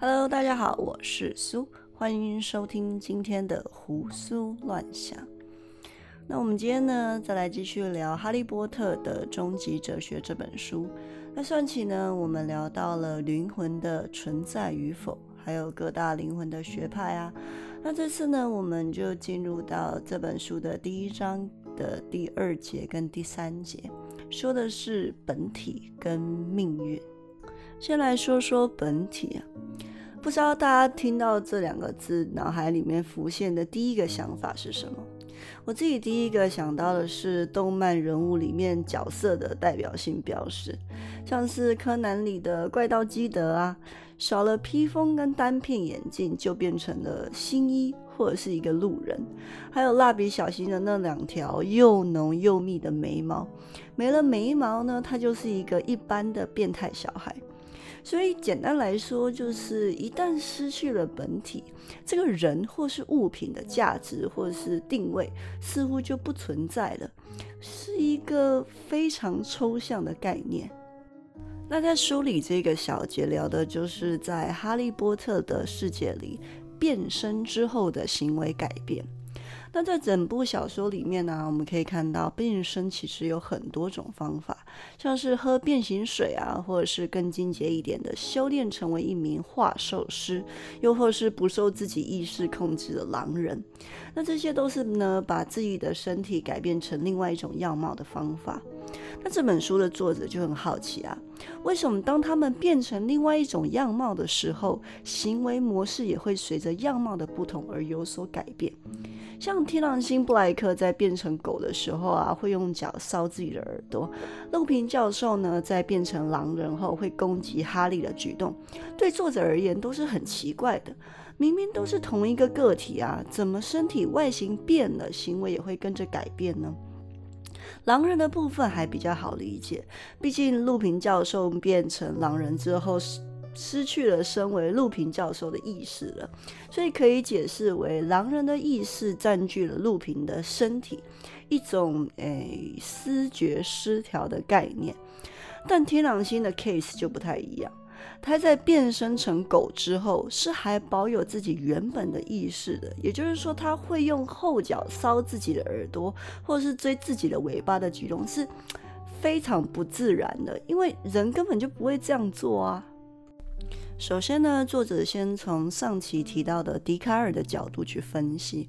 Hello，大家好，我是苏，欢迎收听今天的胡思乱想。那我们今天呢，再来继续聊《哈利波特的终极哲学》这本书。那算起呢，我们聊到了灵魂的存在与否，还有各大灵魂的学派啊。那这次呢，我们就进入到这本书的第一章的第二节跟第三节，说的是本体跟命运。先来说说本体啊，不知道大家听到这两个字，脑海里面浮现的第一个想法是什么？我自己第一个想到的是动漫人物里面角色的代表性标识，像是柯南里的怪盗基德啊，少了披风跟单片眼镜就变成了新一或者是一个路人，还有蜡笔小新的那两条又浓又密的眉毛，没了眉毛呢，他就是一个一般的变态小孩。所以简单来说，就是一旦失去了本体，这个人或是物品的价值或是定位，似乎就不存在了，是一个非常抽象的概念。那在书里这个小节聊的就是在哈利波特的世界里变身之后的行为改变。那在整部小说里面呢，我们可以看到变身其实有很多种方法，像是喝变形水啊，或者是更进阶一点的修炼成为一名化兽师，又或是不受自己意识控制的狼人。那这些都是呢，把自己的身体改变成另外一种样貌的方法。那这本书的作者就很好奇啊，为什么当他们变成另外一种样貌的时候，行为模式也会随着样貌的不同而有所改变？像天狼星布莱克在变成狗的时候啊，会用脚搔自己的耳朵；陆平教授呢，在变成狼人后会攻击哈利的举动，对作者而言都是很奇怪的。明明都是同一个个体啊，怎么身体外形变了，行为也会跟着改变呢？狼人的部分还比较好理解，毕竟陆平教授变成狼人之后。失去了身为陆平教授的意识了，所以可以解释为狼人的意识占据了陆平的身体，一种诶思觉失调的概念。但天狼星的 case 就不太一样，他在变身成狗之后是还保有自己原本的意识的，也就是说他会用后脚搔自己的耳朵，或是追自己的尾巴的举动是非常不自然的，因为人根本就不会这样做啊。首先呢，作者先从上期提到的笛卡尔的角度去分析。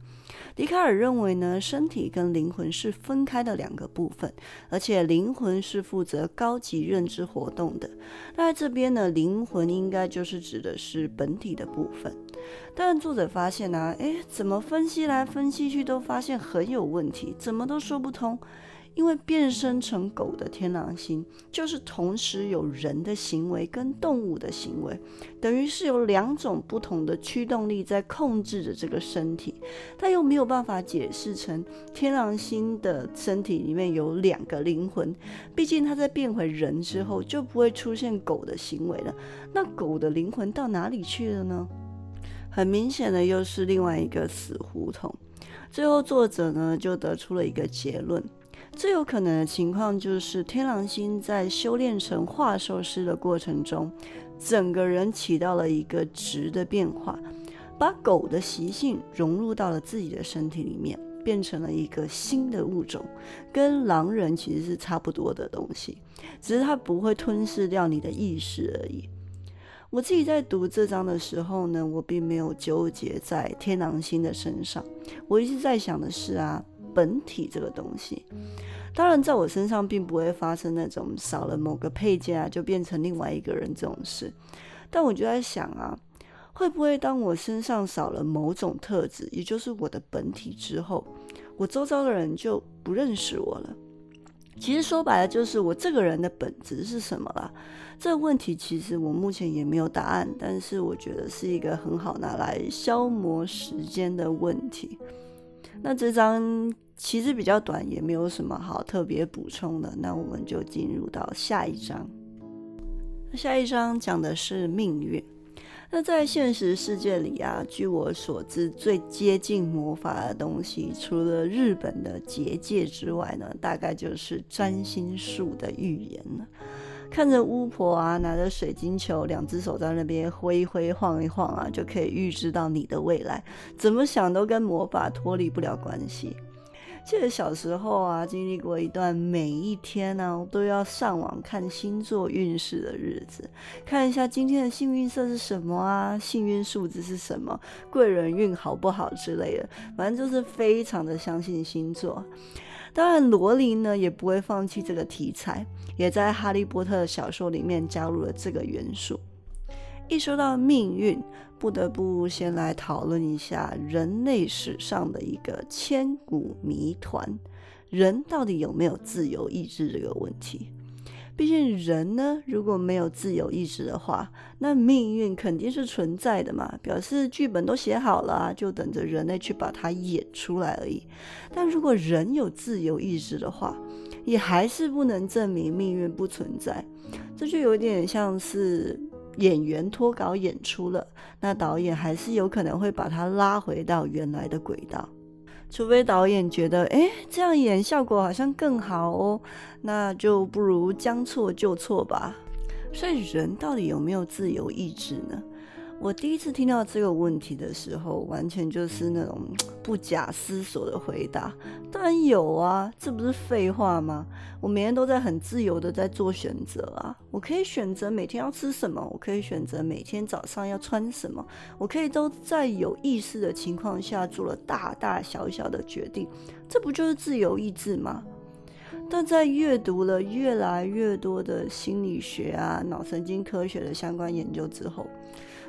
笛卡尔认为呢，身体跟灵魂是分开的两个部分，而且灵魂是负责高级认知活动的。那这边呢，灵魂应该就是指的是本体的部分。但作者发现呢，诶，怎么分析来分析去都发现很有问题，怎么都说不通。因为变身成狗的天狼星，就是同时有人的行为跟动物的行为，等于是有两种不同的驱动力在控制着这个身体，但又没有办法解释成天狼星的身体里面有两个灵魂，毕竟它在变回人之后就不会出现狗的行为了，那狗的灵魂到哪里去了呢？很明显的又是另外一个死胡同。最后作者呢就得出了一个结论。最有可能的情况就是天狼星在修炼成化兽师的过程中，整个人起到了一个质的变化，把狗的习性融入到了自己的身体里面，变成了一个新的物种，跟狼人其实是差不多的东西，只是它不会吞噬掉你的意识而已。我自己在读这章的时候呢，我并没有纠结在天狼星的身上，我一直在想的是啊。本体这个东西，当然在我身上并不会发生那种少了某个配件啊就变成另外一个人这种事。但我就在想啊，会不会当我身上少了某种特质，也就是我的本体之后，我周遭的人就不认识我了？其实说白了，就是我这个人的本质是什么啦？这个问题其实我目前也没有答案，但是我觉得是一个很好拿来消磨时间的问题。那这张其实比较短，也没有什么好特别补充的。那我们就进入到下一章。下一章讲的是命运。那在现实世界里啊，据我所知，最接近魔法的东西，除了日本的结界之外呢，大概就是占星术的预言了。看着巫婆啊拿着水晶球，两只手在那边挥一挥、晃一晃啊，就可以预知到你的未来。怎么想都跟魔法脱离不了关系。记得小时候啊，经历过一段每一天呢都要上网看星座运势的日子，看一下今天的幸运色是什么啊，幸运数字是什么，贵人运好不好之类的，反正就是非常的相信星座。当然，罗琳呢也不会放弃这个题材，也在《哈利波特》的小说里面加入了这个元素。一说到命运，不得不先来讨论一下人类史上的一个千古谜团：人到底有没有自由意志这个问题？毕竟人呢，如果没有自由意志的话，那命运肯定是存在的嘛，表示剧本都写好了，就等着人类去把它演出来而已。但如果人有自由意志的话，也还是不能证明命运不存在。这就有点像是。演员脱稿演出了，那导演还是有可能会把他拉回到原来的轨道，除非导演觉得，哎，这样演效果好像更好哦，那就不如将错就错吧。所以人到底有没有自由意志呢？我第一次听到这个问题的时候，完全就是那种不假思索的回答。当然有啊，这不是废话吗？我每天都在很自由的在做选择啊，我可以选择每天要吃什么，我可以选择每天早上要穿什么，我可以都在有意识的情况下做了大大小小的决定，这不就是自由意志吗？但在阅读了越来越多的心理学啊、脑神经科学的相关研究之后，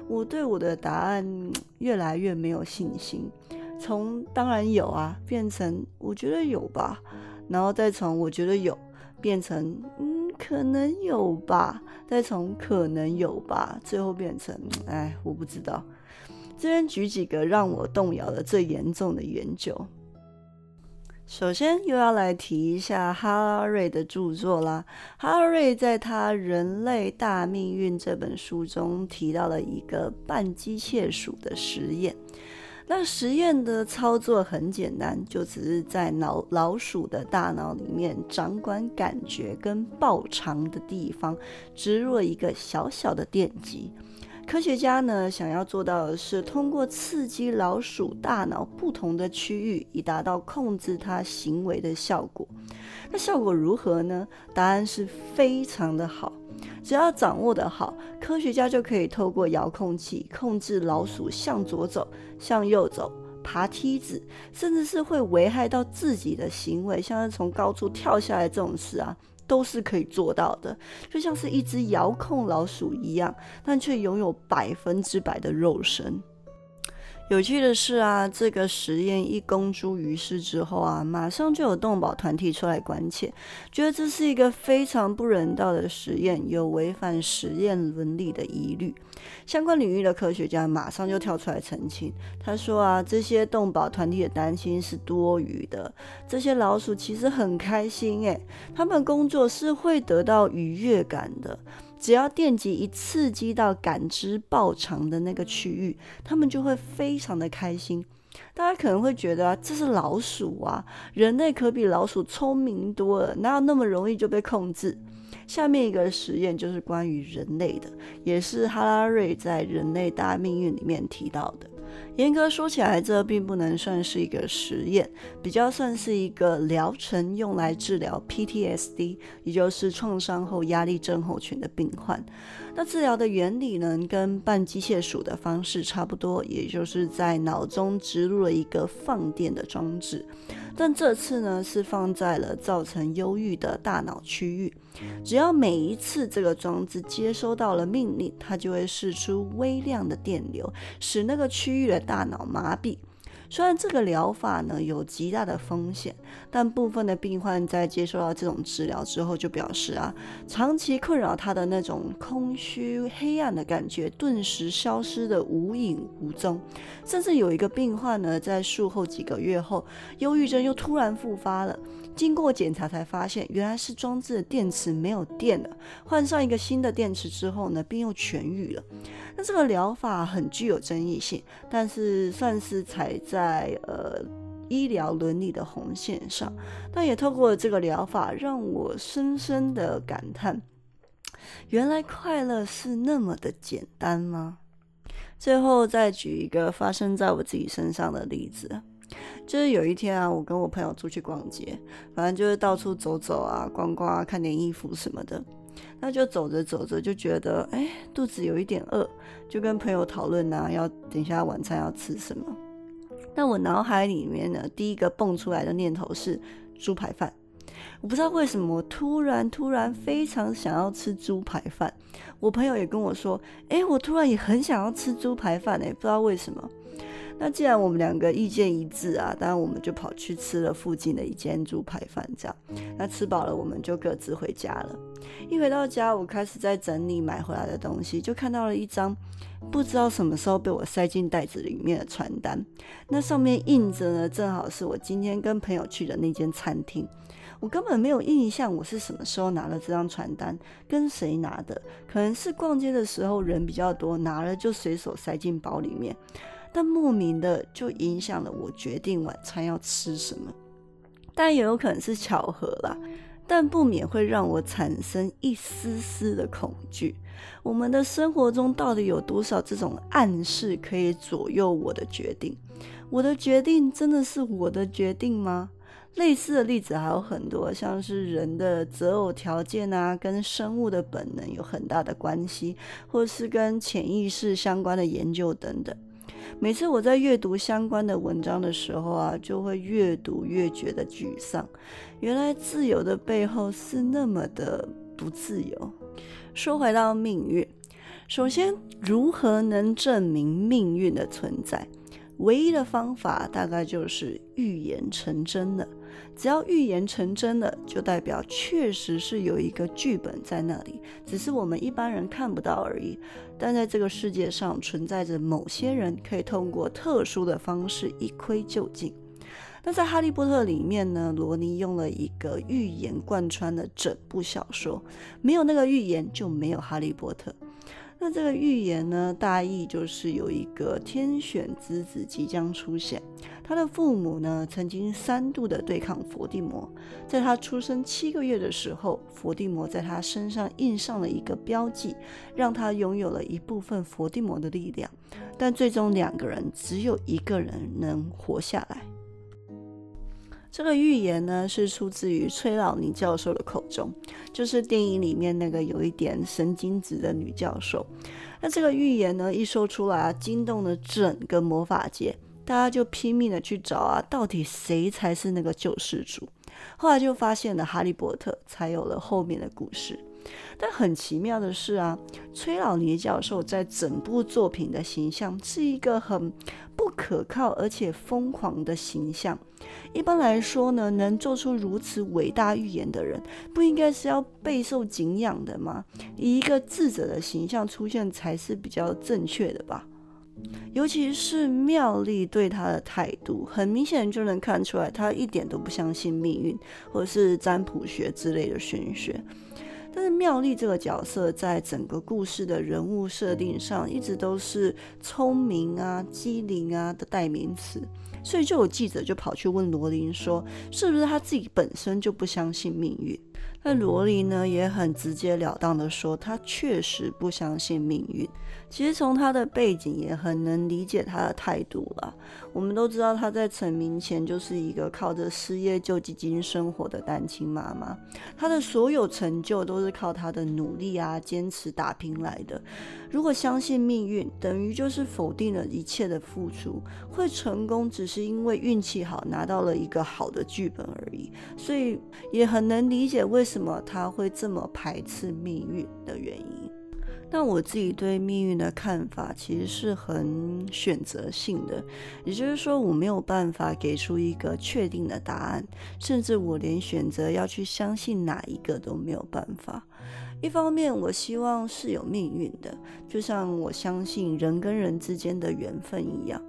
我对我的答案越来越没有信心，从当然有啊变成我觉得有吧，然后再从我觉得有变成嗯可能有吧，再从可能有吧，最后变成哎我不知道。这边举几个让我动摇的最严重的研究。首先又要来提一下哈拉瑞的著作啦。哈拉瑞在他《人类大命运》这本书中提到了一个半机械鼠的实验。那实验的操作很简单，就只是在脑老鼠的大脑里面掌管感觉跟报偿的地方植入了一个小小的电极。科学家呢，想要做到的是通过刺激老鼠大脑不同的区域，以达到控制它行为的效果。那效果如何呢？答案是非常的好。只要掌握的好，科学家就可以透过遥控器控制老鼠向左走、向右走、爬梯子，甚至是会危害到自己的行为，像是从高处跳下来这种事啊。都是可以做到的，就像是一只遥控老鼠一样，但却拥有百分之百的肉身。有趣的是啊，这个实验一公诸于世之后啊，马上就有动保团体出来关切，觉得这是一个非常不人道的实验，有违反实验伦理的疑虑。相关领域的科学家马上就跳出来澄清，他说啊，这些动保团体的担心是多余的，这些老鼠其实很开心诶，他们工作是会得到愉悦感的。只要电极一刺激到感知爆长的那个区域，他们就会非常的开心。大家可能会觉得啊这是老鼠啊，人类可比老鼠聪明多了，哪有那么容易就被控制？下面一个实验就是关于人类的，也是哈拉瑞在《人类大命运》里面提到的。严格说起来，这并不能算是一个实验，比较算是一个疗程，用来治疗 PTSD，也就是创伤后压力症候群的病患。那治疗的原理呢，跟半机械鼠的方式差不多，也就是在脑中植入了一个放电的装置，但这次呢是放在了造成忧郁的大脑区域。只要每一次这个装置接收到了命令，它就会释出微量的电流，使那个区域的大脑麻痹。虽然这个疗法呢有极大的风险，但部分的病患在接受到这种治疗之后，就表示啊，长期困扰他的那种空虚、黑暗的感觉，顿时消失的无影无踪。甚至有一个病患呢，在术后几个月后，忧郁症又突然复发了。经过检查才发现，原来是装置的电池没有电了。换上一个新的电池之后呢，病又痊愈了。这个疗法很具有争议性，但是算是踩在呃医疗伦理的红线上。但也透过这个疗法，让我深深的感叹：原来快乐是那么的简单吗？最后再举一个发生在我自己身上的例子，就是有一天啊，我跟我朋友出去逛街，反正就是到处走走啊，逛逛啊，看点衣服什么的。那就走着走着就觉得，哎，肚子有一点饿，就跟朋友讨论啊，要等一下晚餐要吃什么。那我脑海里面呢，第一个蹦出来的念头是猪排饭。我不知道为什么，我突然突然非常想要吃猪排饭。我朋友也跟我说，哎，我突然也很想要吃猪排饭，哎，不知道为什么。那既然我们两个意见一致啊，当然我们就跑去吃了附近的一间猪排饭，这样。那吃饱了，我们就各自回家了。一回到家，我开始在整理买回来的东西，就看到了一张不知道什么时候被我塞进袋子里面的传单。那上面印着呢，正好是我今天跟朋友去的那间餐厅。我根本没有印象我是什么时候拿了这张传单，跟谁拿的，可能是逛街的时候人比较多，拿了就随手塞进包里面。但莫名的就影响了我决定晚餐要吃什么，但也有可能是巧合啦，但不免会让我产生一丝丝的恐惧。我们的生活中到底有多少这种暗示可以左右我的决定？我的决定真的是我的决定吗？类似的例子还有很多，像是人的择偶条件啊，跟生物的本能有很大的关系，或是跟潜意识相关的研究等等。每次我在阅读相关的文章的时候啊，就会越读越觉得沮丧。原来自由的背后是那么的不自由。说回到命运，首先如何能证明命运的存在？唯一的方法大概就是预言成真了。只要预言成真了，就代表确实是有一个剧本在那里，只是我们一般人看不到而已。但在这个世界上存在着某些人，可以通过特殊的方式一窥究竟。那在《哈利波特》里面呢，罗尼用了一个预言贯穿了整部小说，没有那个预言就没有哈利波特。那这个预言呢，大意就是有一个天选之子即将出现。他的父母呢，曾经三度的对抗伏地魔。在他出生七个月的时候，伏地魔在他身上印上了一个标记，让他拥有了一部分伏地魔的力量。但最终两个人只有一个人能活下来。这个预言呢，是出自于崔老尼教授的口中，就是电影里面那个有一点神经质的女教授。那这个预言呢，一说出来啊，惊动了整个魔法界，大家就拼命的去找啊，到底谁才是那个救世主？后来就发现了哈利波特，才有了后面的故事。但很奇妙的是啊，崔老尼教授在整部作品的形象是一个很不可靠而且疯狂的形象。一般来说呢，能做出如此伟大预言的人，不应该是要备受敬仰的吗？以一个智者的形象出现才是比较正确的吧。尤其是妙丽对他的态度，很明显就能看出来，他一点都不相信命运或者是占卜学之类的玄学。但是妙丽这个角色在整个故事的人物设定上，一直都是聪明啊、机灵啊的代名词，所以就有记者就跑去问罗琳说，是不是他自己本身就不相信命运？那罗琳呢也很直截了当的说，他确实不相信命运。其实从他的背景也很能理解他的态度了。我们都知道他在成名前就是一个靠着失业救济金生活的单亲妈妈，他的所有成就都是靠他的努力啊、坚持打拼来的。如果相信命运，等于就是否定了一切的付出。会成功只是因为运气好，拿到了一个好的剧本而已。所以也很能理解为什么他会这么排斥命运的原因。那我自己对命运的看法其实是很选择性的，也就是说我没有办法给出一个确定的答案，甚至我连选择要去相信哪一个都没有办法。一方面，我希望是有命运的，就像我相信人跟人之间的缘分一样；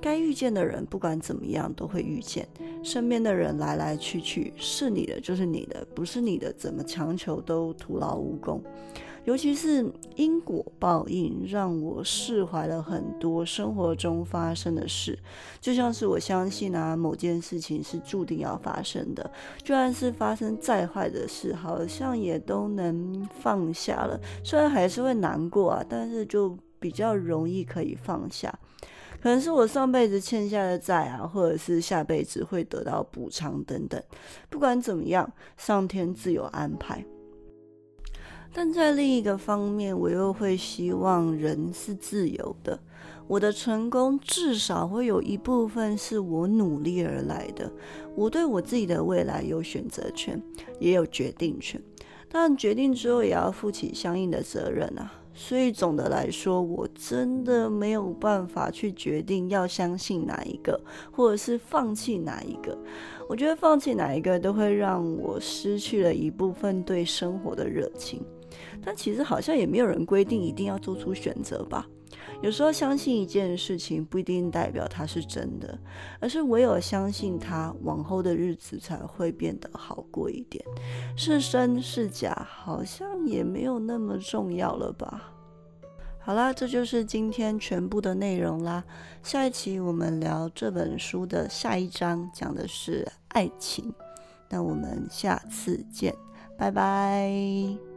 该遇见的人不管怎么样都会遇见，身边的人来来去去，是你的就是你的，不是你的怎么强求都徒劳无功。尤其是因果报应，让我释怀了很多生活中发生的事。就像是我相信啊，某件事情是注定要发生的，就算是发生再坏的事，好像也都能放下了。虽然还是会难过啊，但是就比较容易可以放下。可能是我上辈子欠下的债啊，或者是下辈子会得到补偿等等。不管怎么样，上天自有安排。但在另一个方面，我又会希望人是自由的。我的成功至少会有一部分是我努力而来的。我对我自己的未来有选择权，也有决定权。但决定之后也要负起相应的责任啊。所以总的来说，我真的没有办法去决定要相信哪一个，或者是放弃哪一个。我觉得放弃哪一个都会让我失去了一部分对生活的热情。但其实好像也没有人规定一定要做出选择吧。有时候相信一件事情不一定代表它是真的，而是唯有相信它，往后的日子才会变得好过一点。是真是假，好像也没有那么重要了吧。好啦，这就是今天全部的内容啦。下一期我们聊这本书的下一章，讲的是爱情。那我们下次见，拜拜。